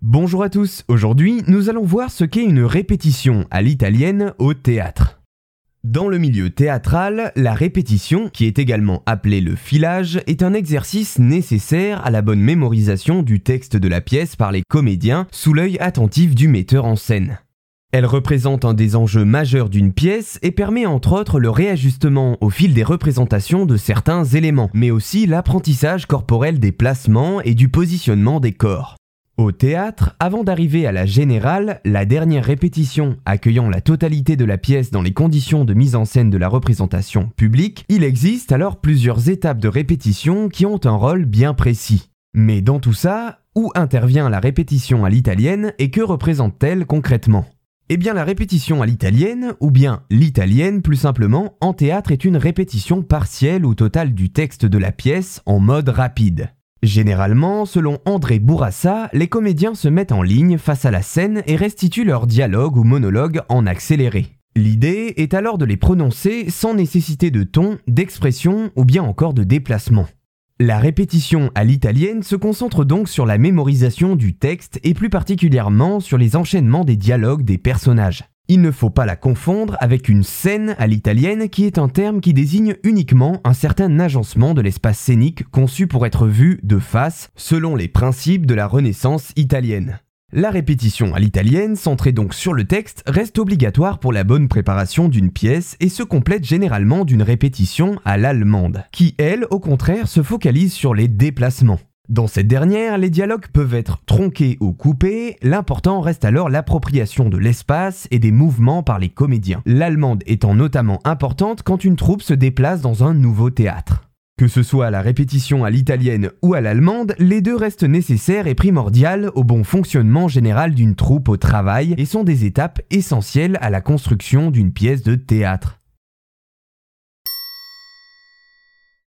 Bonjour à tous, aujourd'hui nous allons voir ce qu'est une répétition à l'italienne au théâtre. Dans le milieu théâtral, la répétition, qui est également appelée le filage, est un exercice nécessaire à la bonne mémorisation du texte de la pièce par les comédiens sous l'œil attentif du metteur en scène. Elle représente un des enjeux majeurs d'une pièce et permet entre autres le réajustement au fil des représentations de certains éléments, mais aussi l'apprentissage corporel des placements et du positionnement des corps. Au théâtre, avant d'arriver à la générale, la dernière répétition accueillant la totalité de la pièce dans les conditions de mise en scène de la représentation publique, il existe alors plusieurs étapes de répétition qui ont un rôle bien précis. Mais dans tout ça, où intervient la répétition à l'italienne et que représente-t-elle concrètement? Eh bien la répétition à l'italienne, ou bien l'italienne plus simplement, en théâtre est une répétition partielle ou totale du texte de la pièce en mode rapide. Généralement, selon André Bourassa, les comédiens se mettent en ligne face à la scène et restituent leur dialogue ou monologue en accéléré. L'idée est alors de les prononcer sans nécessité de ton, d'expression ou bien encore de déplacement. La répétition à l'italienne se concentre donc sur la mémorisation du texte et plus particulièrement sur les enchaînements des dialogues des personnages. Il ne faut pas la confondre avec une scène à l'italienne qui est un terme qui désigne uniquement un certain agencement de l'espace scénique conçu pour être vu de face selon les principes de la Renaissance italienne. La répétition à l'italienne, centrée donc sur le texte, reste obligatoire pour la bonne préparation d'une pièce et se complète généralement d'une répétition à l'allemande, qui elle, au contraire, se focalise sur les déplacements. Dans cette dernière, les dialogues peuvent être tronqués ou coupés, l'important reste alors l'appropriation de l'espace et des mouvements par les comédiens, l'allemande étant notamment importante quand une troupe se déplace dans un nouveau théâtre. Que ce soit la répétition à l'italienne ou à l'allemande, les deux restent nécessaires et primordiales au bon fonctionnement général d'une troupe au travail et sont des étapes essentielles à la construction d'une pièce de théâtre.